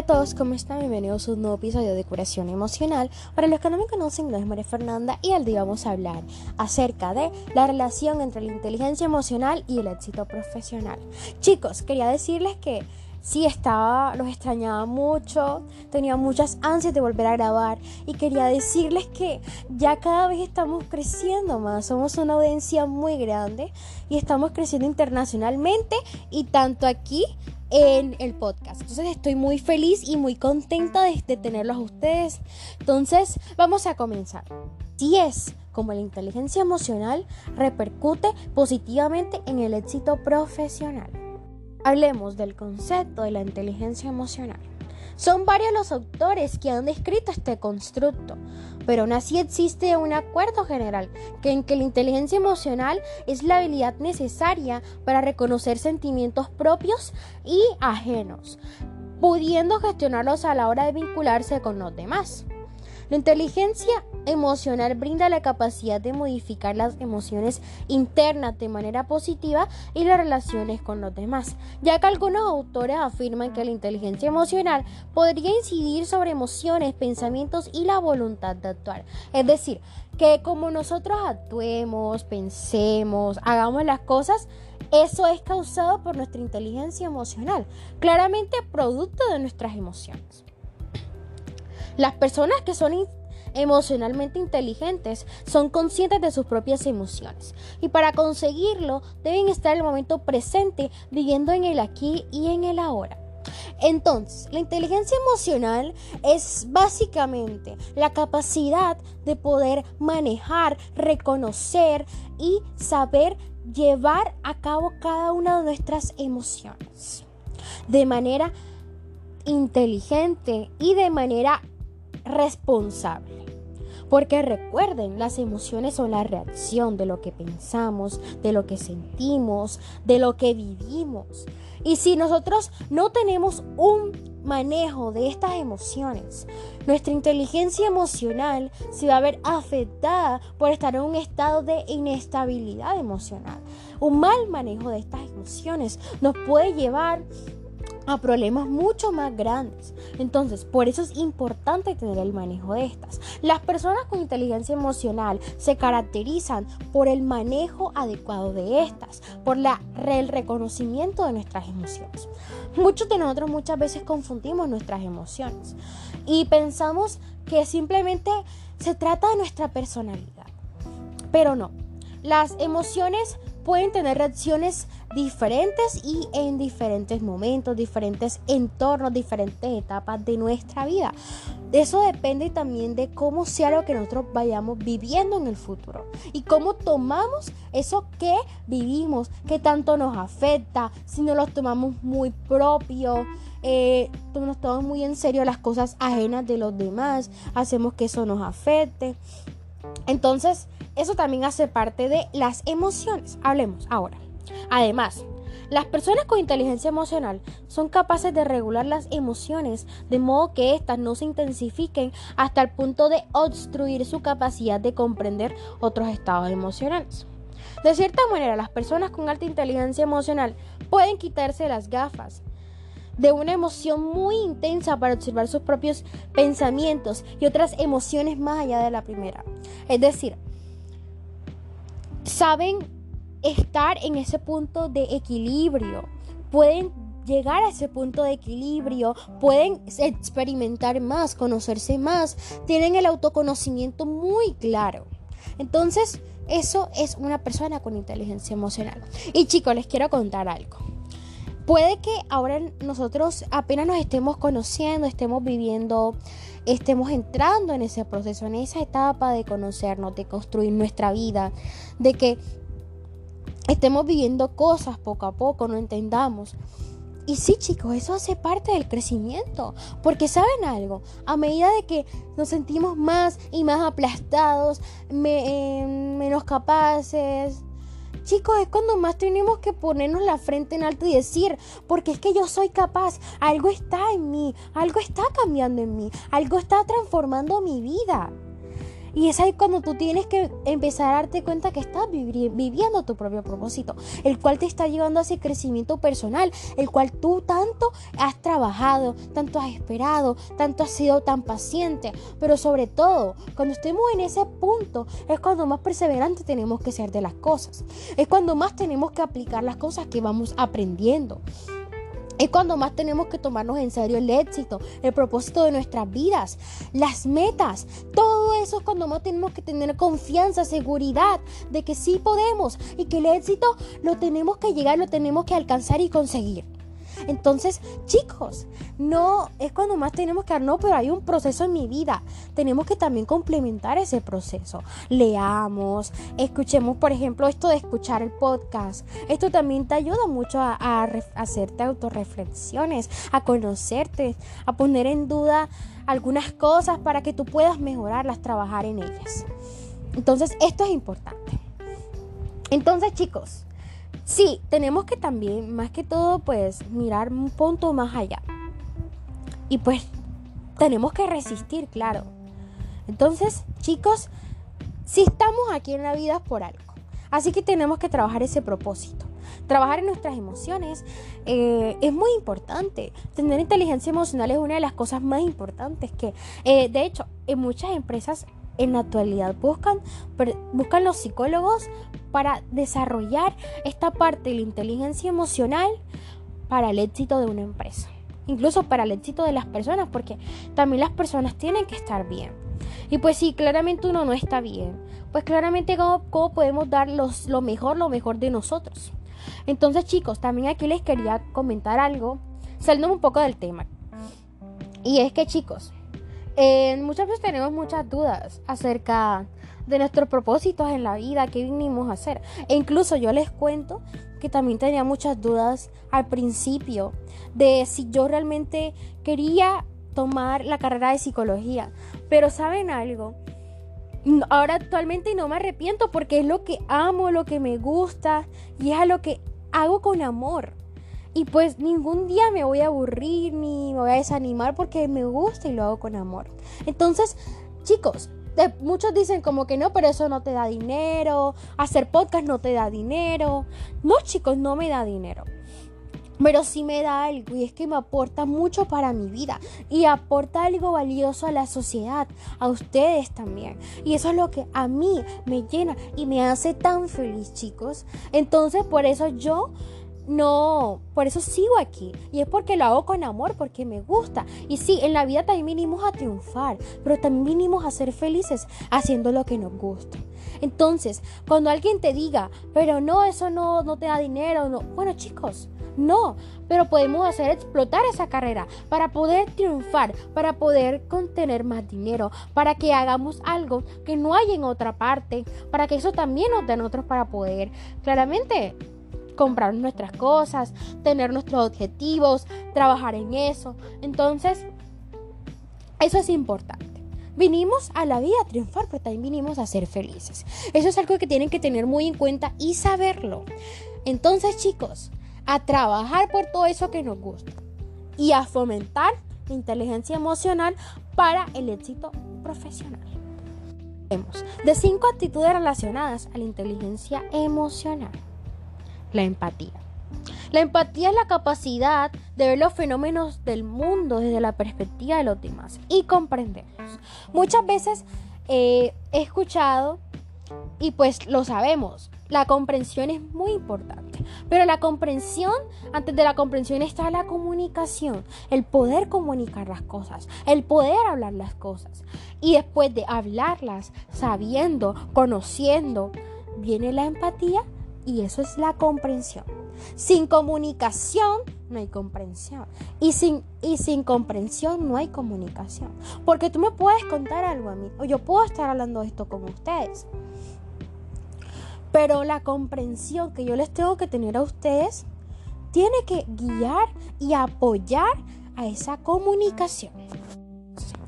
Hola a todos, ¿cómo están? Bienvenidos a un nuevo episodio de Curación Emocional. Para los que no me conocen, mi nombre es María Fernanda y al día vamos a hablar acerca de la relación entre la inteligencia emocional y el éxito profesional. Chicos, quería decirles que sí estaba, los extrañaba mucho, tenía muchas ansias de volver a grabar y quería decirles que ya cada vez estamos creciendo más, somos una audiencia muy grande y estamos creciendo internacionalmente y tanto aquí en el podcast. Entonces estoy muy feliz y muy contenta de, tenerlos a ustedes. Entonces vamos a comenzar. Si es como la inteligencia emocional repercute positivamente en el éxito profesional. Hablemos del concepto de la inteligencia emocional. Son varios los autores que han descrito este constructo, pero aún así existe un acuerdo general en que la inteligencia emocional es la habilidad necesaria para reconocer sentimientos propios y ajenos, pudiendo gestionarlos a la hora de vincularse con los demás. La inteligencia emocional brinda la capacidad de modificar las emociones internas de manera positiva y las relaciones con los demás, ya que algunos autores afirman que la inteligencia emocional podría incidir sobre emociones, pensamientos y la voluntad de actuar. Es decir, que como nosotros actuemos, pensemos, hagamos las cosas, eso es causado por nuestra inteligencia emocional, claramente producto de nuestras emociones. Las personas que son emocionalmente inteligentes son conscientes de sus propias emociones y para conseguirlo deben estar en el momento presente viviendo en el aquí y en el ahora. Entonces, la inteligencia emocional es básicamente la capacidad de poder manejar, reconocer y saber llevar a cabo cada una de nuestras emociones de manera inteligente y de manera responsable. Porque recuerden, las emociones son la reacción de lo que pensamos, de lo que sentimos, de lo que vivimos. Y si nosotros no tenemos un manejo de estas emociones, nuestra inteligencia emocional se va a ver afectada por estar en un estado de inestabilidad emocional. Un mal manejo de estas emociones nos puede llevar a problemas mucho más grandes. Entonces, por eso es importante tener el manejo de estas. Las personas con inteligencia emocional se caracterizan por el manejo adecuado de estas, por el reconocimiento de nuestras emociones. Muchos de nosotros muchas veces confundimos nuestras emociones y pensamos que simplemente se trata de nuestra personalidad. Pero no, las emociones pueden tener reacciones diferentes y en diferentes momentos, diferentes entornos, diferentes etapas de nuestra vida. Eso depende también de cómo sea lo que nosotros vayamos viviendo en el futuro y cómo tomamos eso que vivimos, que tanto nos afecta, si no lo tomamos muy propio. Eh, nos tomamos muy en serio las cosas ajenas de los demás, hacemos que eso nos afecte. Entonces, eso también hace parte de las emociones. Hablemos ahora. Además, las personas con inteligencia emocional son capaces de regular las emociones de modo que éstas no se intensifiquen hasta el punto de obstruir su capacidad de comprender otros estados emocionales. De cierta manera, las personas con alta inteligencia emocional pueden quitarse las gafas de una emoción muy intensa para observar sus propios pensamientos y otras emociones más allá de la primera. Es decir, saben estar en ese punto de equilibrio, pueden llegar a ese punto de equilibrio, pueden experimentar más, conocerse más, tienen el autoconocimiento muy claro. Entonces, eso es una persona con inteligencia emocional. Y chicos, les quiero contar algo. Puede que ahora nosotros apenas nos estemos conociendo, estemos viviendo, estemos entrando en ese proceso, en esa etapa de conocernos, de construir nuestra vida, de que estemos viviendo cosas poco a poco, no entendamos. Y sí, chicos, eso hace parte del crecimiento. Porque saben algo, a medida de que nos sentimos más y más aplastados, eh, menos capaces, chicos, es cuando más tenemos que ponernos la frente en alto y decir, porque es que yo soy capaz, algo está en mí, algo está cambiando en mí, algo está transformando mi vida. Y es ahí cuando tú tienes que empezar a darte cuenta que estás viviendo tu propio propósito, el cual te está llevando a ese crecimiento personal, el cual tú tanto has trabajado, tanto has esperado, tanto has sido tan paciente. Pero sobre todo, cuando estemos en ese punto, es cuando más perseverante tenemos que ser de las cosas. Es cuando más tenemos que aplicar las cosas que vamos aprendiendo. Es cuando más tenemos que tomarnos en serio el éxito, el propósito de nuestras vidas, las metas. Todo eso es cuando más tenemos que tener confianza, seguridad de que sí podemos y que el éxito lo tenemos que llegar, lo tenemos que alcanzar y conseguir. Entonces, chicos, no es cuando más tenemos que dar, no, pero hay un proceso en mi vida. Tenemos que también complementar ese proceso. Leamos, escuchemos, por ejemplo, esto de escuchar el podcast. Esto también te ayuda mucho a, a hacerte autorreflexiones, a conocerte, a poner en duda algunas cosas para que tú puedas mejorarlas, trabajar en ellas. Entonces, esto es importante. Entonces, chicos, Sí, tenemos que también, más que todo, pues mirar un punto más allá. Y pues tenemos que resistir, claro. Entonces, chicos, si estamos aquí en la vida por algo. Así que tenemos que trabajar ese propósito. Trabajar en nuestras emociones eh, es muy importante. Tener inteligencia emocional es una de las cosas más importantes que, eh, de hecho, en muchas empresas en la actualidad buscan, buscan los psicólogos para desarrollar esta parte de la inteligencia emocional para el éxito de una empresa. Incluso para el éxito de las personas, porque también las personas tienen que estar bien. Y pues si claramente uno no está bien, pues claramente cómo, podemos dar lo mejor, lo mejor de nosotros. Entonces chicos, también aquí les quería comentar algo, saliendo un poco del tema. Y es que chicos, muchas veces tenemos muchas dudas acerca de nuestros propósitos en la vida, qué vinimos a hacer. E incluso yo les cuento que también tenía muchas dudas al principio de si yo realmente quería tomar la carrera de psicología. Pero saben algo, ahora actualmente no me arrepiento porque es lo que amo, lo que me gusta y es a lo que hago con amor. Y pues ningún día me voy a aburrir ni me voy a desanimar porque me gusta y lo hago con amor. Entonces, chicos, muchos dicen como que no, pero eso no te da dinero, hacer podcast no te da dinero. No, chicos, no me da dinero. Pero sí me da algo y es que me aporta mucho para mi vida y aporta algo valioso a la sociedad, a ustedes también. Y eso es lo que a mí me llena y me hace tan feliz, chicos. Entonces, por eso yo no, por eso sigo aquí. Y es porque lo hago con amor, porque me gusta. Y sí, en la vida también vinimos a triunfar, pero también vinimos a ser felices haciendo lo que nos gusta. Entonces, cuando alguien te diga, pero no, eso no, no te da dinero, no. Bueno, chicos, no, pero podemos hacer explotar esa carrera para poder triunfar, para poder contener más dinero, para que hagamos algo que no hay en otra parte, para que eso también nos den otros para poder claramente comprar nuestras cosas, tener nuestros objetivos, trabajar en eso. Entonces, eso es importante. Vinimos a la vida a triunfar, pero también vinimos a ser felices. Eso es algo que tienen que tener muy en cuenta y saberlo. Entonces, chicos, a trabajar por todo eso que nos gusta y a fomentar la inteligencia emocional para el éxito profesional. De cinco actitudes relacionadas a la inteligencia emocional la empatía. La empatía es la capacidad de ver los fenómenos del mundo desde la perspectiva de los demás y comprenderlos. Muchas veces eh, he escuchado y pues lo sabemos, la comprensión es muy importante. Pero la comprensión, antes de la comprensión está la comunicación, el poder comunicar las cosas, el poder hablar las cosas. Y después de hablarlas, sabiendo, conociendo, viene la empatía y eso es la comprensión. Sin comunicación no hay comprensión. Y sin, y sin comprensión no hay comunicación. Porque tú me puedes contar algo a mí. O yo puedo estar hablando esto con ustedes. Pero la comprensión que yo les tengo que tener a ustedes tiene que guiar y apoyar a esa comunicación.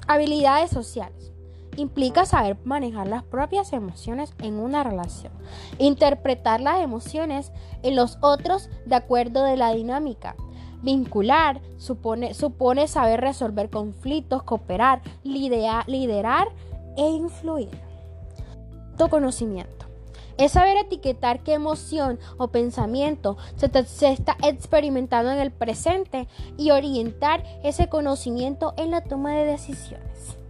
Habilidades sociales implica saber manejar las propias emociones en una relación, interpretar las emociones en los otros de acuerdo de la dinámica. Vincular supone, saber resolver conflictos, cooperar, liderar, liderar e influir. autoconocimiento. Es saber etiquetar qué emoción o pensamiento se, se, está experimentando en el presente y orientar ese conocimiento en la toma de decisiones.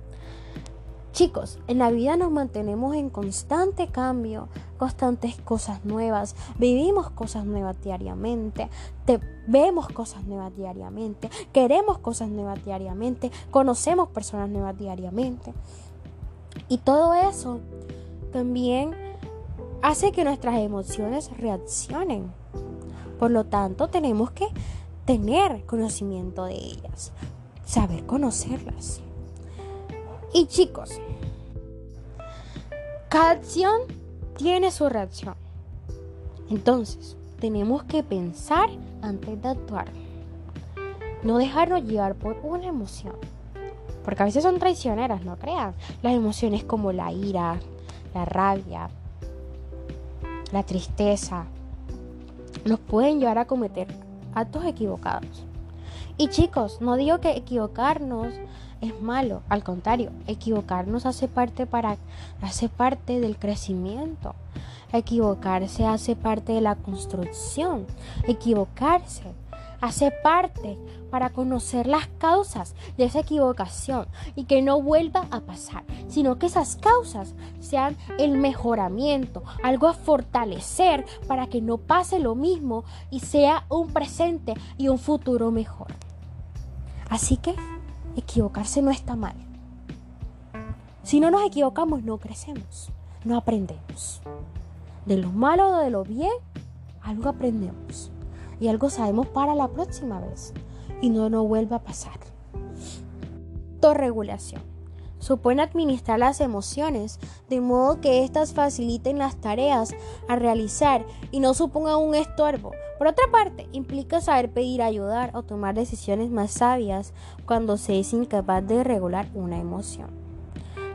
Chicos, en la vida nos mantenemos en constante cambio, constantes cosas nuevas, vivimos cosas nuevas diariamente, te, vemos cosas nuevas diariamente, queremos cosas nuevas diariamente, conocemos personas nuevas diariamente. Y todo eso también hace que nuestras emociones reaccionen. Por lo tanto, tenemos que tener conocimiento de ellas, saber conocerlas. Y chicos, cada acción tiene su reacción. Entonces, tenemos que pensar antes de actuar. No dejarnos llevar por una emoción. Porque a veces son traicioneras, no crean. Las emociones como la ira, la rabia, la tristeza, nos pueden llevar a cometer actos equivocados. Y chicos, no digo que equivocarnos es malo, al contrario, equivocarnos hace parte para hace parte del crecimiento. Equivocarse hace parte de la construcción. Equivocarse hace parte para conocer las causas de esa equivocación y que no vuelva a pasar, sino que esas causas sean el mejoramiento, algo a fortalecer para que no pase lo mismo y sea un presente y un futuro mejor. Así que equivocarse no está mal. Si no nos equivocamos, no crecemos, no aprendemos. De lo malo o de lo bien, algo aprendemos. Y algo sabemos para la próxima vez. Y no nos vuelva a pasar. Autorregulación. Supone administrar las emociones de modo que éstas faciliten las tareas a realizar y no supongan un estorbo por otra parte, implica saber pedir ayudar o tomar decisiones más sabias cuando se es incapaz de regular una emoción.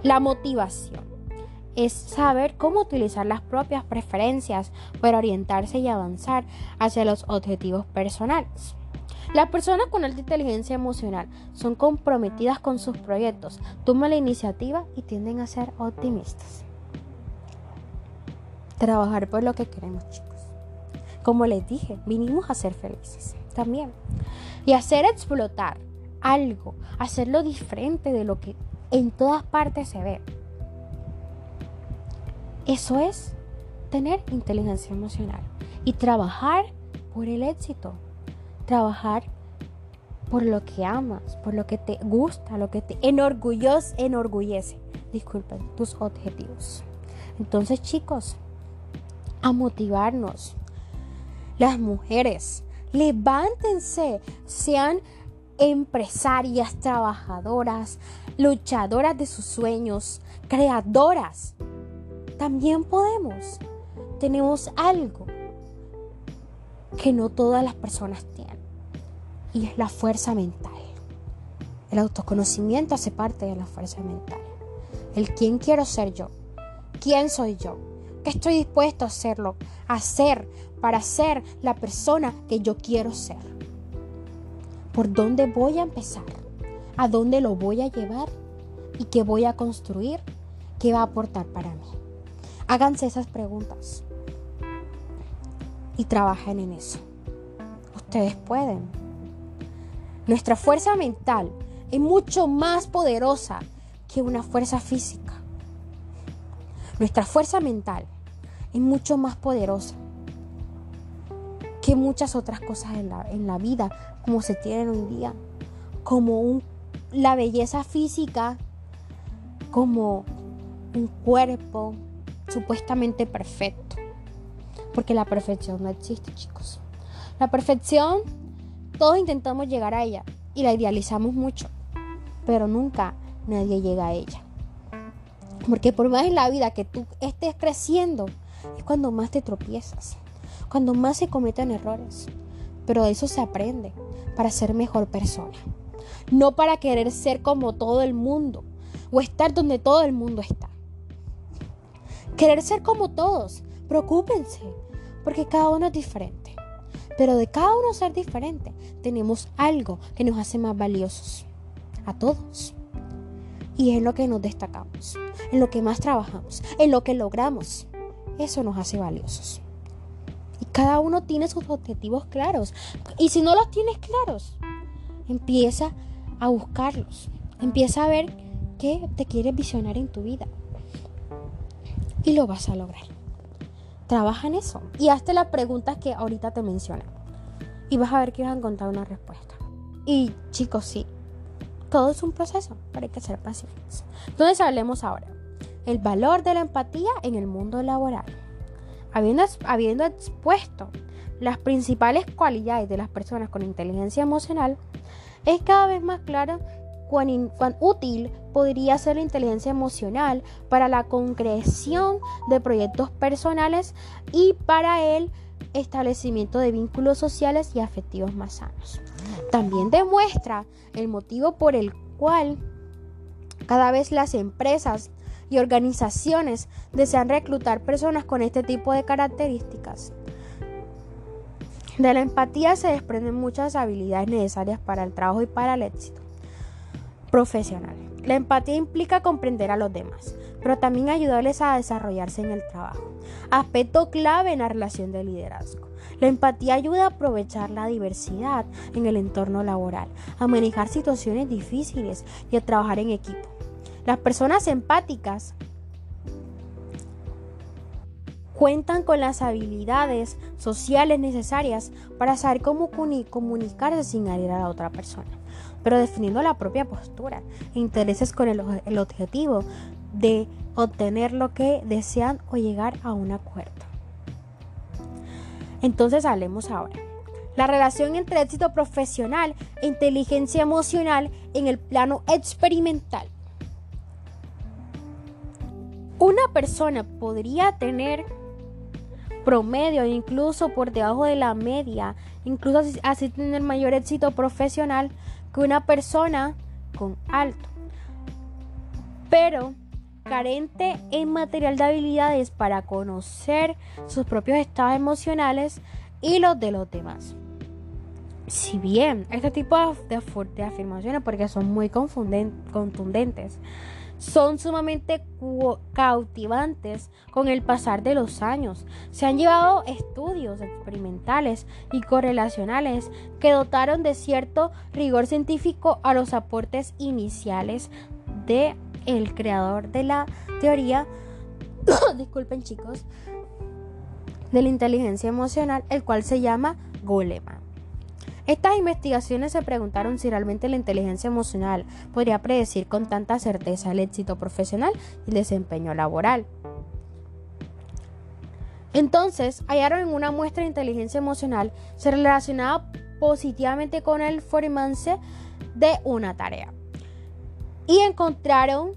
La motivación es saber cómo utilizar las propias preferencias para orientarse y avanzar hacia los objetivos personales. Las personas con alta inteligencia emocional son comprometidas con sus proyectos, toman la iniciativa y tienden a ser optimistas. Trabajar por lo que queremos, chicos. Como les dije, vinimos a ser felices también. Y hacer explotar algo, hacerlo diferente de lo que en todas partes se ve. Eso es tener inteligencia emocional y trabajar por el éxito. Trabajar por lo que amas, por lo que te gusta, lo que te enorgullece, enorgullece. Disculpen, tus objetivos. Entonces, chicos, a motivarnos, las mujeres. Levántense, sean empresarias, trabajadoras, luchadoras de sus sueños, creadoras. También podemos. Tenemos algo que no todas las personas tienen. Y es la fuerza mental. El autoconocimiento hace parte de la fuerza mental. El quién quiero ser yo. ¿Quién soy yo? ¿Qué estoy dispuesto a hacerlo? A hacer para ser la persona que yo quiero ser. ¿Por dónde voy a empezar? ¿A dónde lo voy a llevar? ¿Y qué voy a construir? ¿Qué va a aportar para mí? Háganse esas preguntas y trabajen en eso. Ustedes pueden. Nuestra fuerza mental es mucho más poderosa que una fuerza física. Nuestra fuerza mental es mucho más poderosa que muchas otras cosas en la, en la vida como se tienen hoy día, como un, la belleza física, como un cuerpo supuestamente perfecto, porque la perfección no existe, chicos. La perfección, todos intentamos llegar a ella y la idealizamos mucho, pero nunca nadie llega a ella. Porque por más en la vida que tú estés creciendo, es cuando más te tropiezas cuando más se cometen errores. Pero de eso se aprende para ser mejor persona. No para querer ser como todo el mundo o estar donde todo el mundo está. Querer ser como todos, preocúpense, porque cada uno es diferente. Pero de cada uno ser diferente, tenemos algo que nos hace más valiosos. A todos. y es lo que nos destacamos, en lo que más trabajamos, en lo que logramos. Eso nos hace valiosos. Y cada uno tiene sus objetivos claros. Y si no los tienes claros, empieza a buscarlos. Empieza a ver qué te quieres visionar en tu vida. Y lo vas a lograr. Trabaja en eso. Y hazte las preguntas que ahorita te mencioné. Y vas a ver que vas a encontrar una respuesta. Y chicos, sí. Todo es un proceso, pero hay que ser pacientes. Entonces hablemos ahora. El valor de la empatía en el mundo laboral. Habiendo, habiendo expuesto las principales cualidades de las personas con inteligencia emocional, es cada vez más claro cuán, útil podría ser la inteligencia emocional para la concreción de proyectos personales y para el establecimiento de vínculos sociales y afectivos más sanos. También demuestra el motivo por el cual cada vez las empresas y organizaciones desean reclutar personas con este tipo de características. De la empatía se desprenden muchas habilidades necesarias para el trabajo y para el éxito profesional. La empatía implica comprender a los demás, pero también ayudarles a desarrollarse en el trabajo. Aspecto clave en la relación de liderazgo. La empatía ayuda a aprovechar la diversidad en el entorno laboral, a manejar situaciones difíciles y a trabajar en equipo. Las personas empáticas cuentan con las habilidades sociales necesarias para saber cómo comunicarse sin herir a la otra persona pero definiendo la propia postura intereses con el objetivo de obtener lo que desean o llegar a un acuerdo. Entonces hablemos ahora. La relación entre éxito profesional e inteligencia emocional en el plano experimental. Una persona podría tener promedio, incluso por debajo de la media, incluso así tener mayor éxito profesional una persona con alto, pero carente en material de habilidades para conocer sus propios estados emocionales y los de los demás. Si bien este tipo de, de afirmaciones, porque son muy contundentes, son sumamente cautivantes con el pasar de los años. Se han llevado estudios experimentales y correlacionales que dotaron de cierto rigor científico a los aportes iniciales de el creador de la teoría, disculpen chicos, de la inteligencia emocional, el cual se llama Goleman. Estas investigaciones se preguntaron si realmente la inteligencia emocional podría predecir con tanta certeza el éxito profesional y el desempeño laboral. Entonces, hallaron en una muestra de inteligencia emocional se relacionaba positivamente con el formance de una tarea. Y encontraron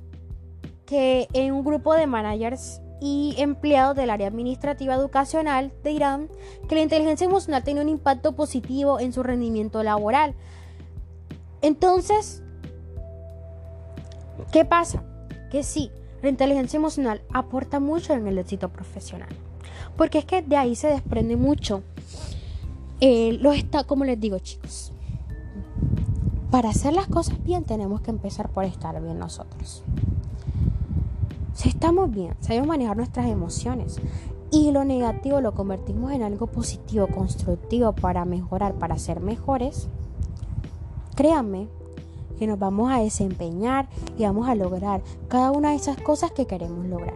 que en un grupo de managers y empleados del área administrativa educacional de Irán que la inteligencia emocional tiene un impacto positivo en su rendimiento laboral. Entonces, ¿qué pasa? Que sí, la inteligencia emocional aporta mucho en el éxito profesional. Porque es que de ahí se desprende mucho. Eh, está, como les digo, chicos. Para hacer las cosas bien tenemos que empezar por estar bien nosotros. Si estamos bien, sabemos manejar nuestras emociones. Y lo negativo lo convertimos en algo positivo, constructivo para mejorar, para ser mejores, créanme que nos vamos a desempeñar y vamos a lograr cada una de esas cosas que queremos lograr.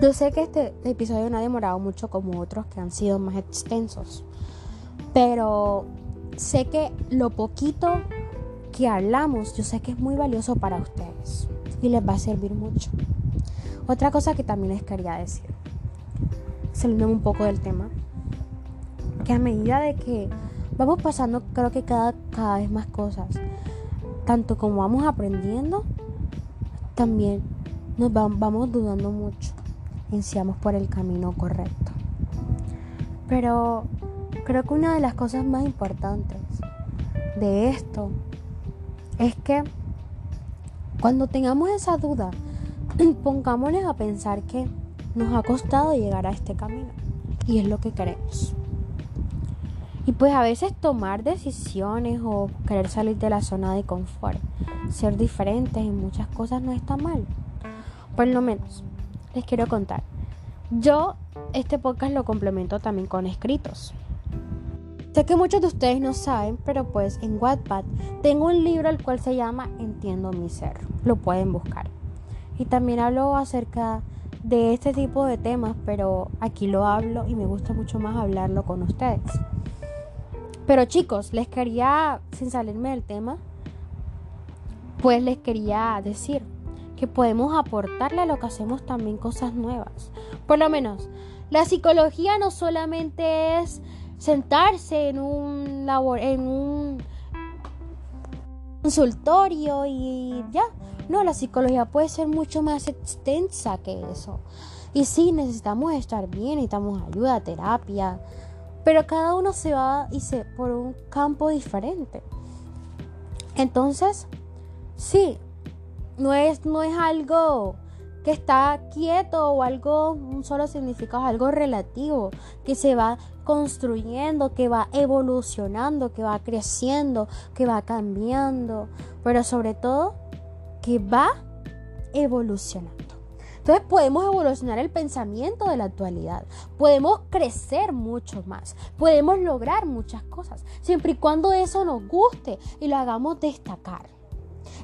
Yo sé que este episodio no ha demorado mucho como otros que han sido más extensos, pero sé que lo poquito que hablamos, yo sé que es muy valioso para ustedes y les va a servir mucho. Otra cosa que también les quería decir, saliendo un poco del tema, que a medida de que vamos pasando, creo que cada, cada vez más cosas, tanto como vamos aprendiendo, también nos vamos dudando mucho en si vamos por el camino correcto. Pero creo que una de las cosas más importantes de esto es que cuando tengamos esa duda, pongámonos a pensar que nos ha costado llegar a este camino y es lo que queremos. Y pues a veces tomar decisiones o querer salir de la zona de confort, ser diferentes en muchas cosas no está mal. Por lo menos, les quiero contar. Yo este podcast lo complemento también con escritos. Sé que muchos de ustedes no saben, pero pues en Wattpad tengo un libro el cual se llama Entiendo mi ser. Lo pueden buscar. Y también hablo acerca de este tipo de temas, pero aquí lo hablo y me gusta mucho más hablarlo con ustedes. Pero chicos, les quería, sin salirme del tema, pues les quería decir que podemos aportarle a lo que hacemos también cosas nuevas. Por lo menos, la psicología no solamente es sentarse en un labor, en un consultorio y ya. No, la psicología puede ser mucho más extensa que eso. Y sí, necesitamos estar bien, necesitamos ayuda, terapia, pero cada uno se va y se por un campo diferente. Entonces, sí, no es, no es algo que está quieto o algo, un solo significado, algo relativo, que se va construyendo, que va evolucionando, que va creciendo, que va cambiando, pero sobre todo que va evolucionando. Entonces podemos evolucionar el pensamiento de la actualidad, podemos crecer mucho más, podemos lograr muchas cosas, siempre y cuando eso nos guste y lo hagamos destacar.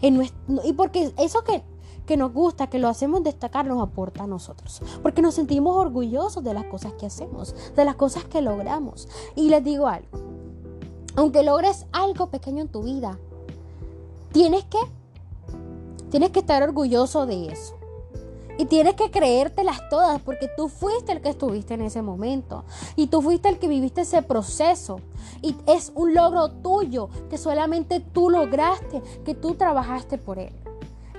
y porque eso que que nos gusta, que lo hacemos destacar, nos aporta a nosotros. Porque nos sentimos orgullosos de las cosas que hacemos, de las cosas que logramos. Y les digo algo, aunque logres algo pequeño en tu vida, tienes que, tienes que estar orgulloso de eso. Y tienes que creértelas todas porque tú fuiste el que estuviste en ese momento. Y tú fuiste el que viviste ese proceso. Y es un logro tuyo que solamente tú lograste, que tú trabajaste por él.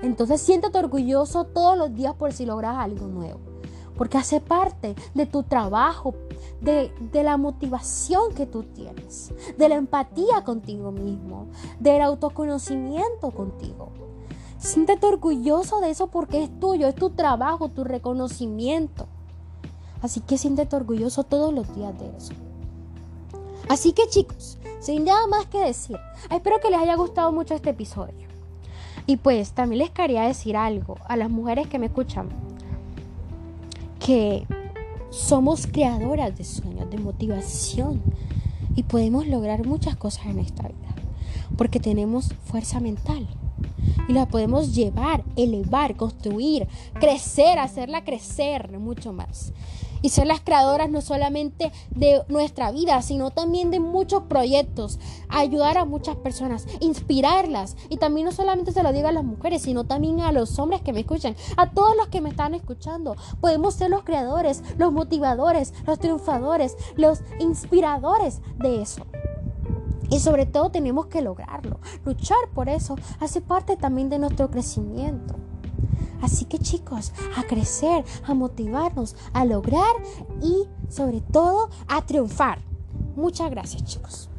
Entonces siéntate orgulloso todos los días por si logras algo nuevo. Porque hace parte de tu trabajo, de, la motivación que tú tienes, de la empatía contigo mismo, del autoconocimiento contigo. Siéntete orgulloso de eso porque es tuyo, es tu trabajo, tu reconocimiento. Así que siéntete orgulloso todos los días de eso. Así que chicos, sin nada más que decir, espero que les haya gustado mucho este episodio. Y pues también les quería decir algo a las mujeres que me escuchan, que somos creadoras de sueños, de motivación y podemos lograr muchas cosas en esta vida, porque tenemos fuerza mental y la podemos llevar, elevar, construir, crecer, hacerla crecer mucho más y ser las creadoras no solamente de nuestra vida, sino también de muchos proyectos, ayudar a muchas personas, inspirarlas. Y también no solamente se lo digo a las mujeres, sino también a los hombres que me escuchan, a todos los que me están escuchando. Podemos ser los creadores, los motivadores, los triunfadores, los inspiradores de eso. Y sobre todo tenemos que lograrlo. Luchar por eso hace parte también de nuestro crecimiento. Así que chicos, a crecer, a motivarnos, a lograr y sobre todo a triunfar. Muchas gracias chicos.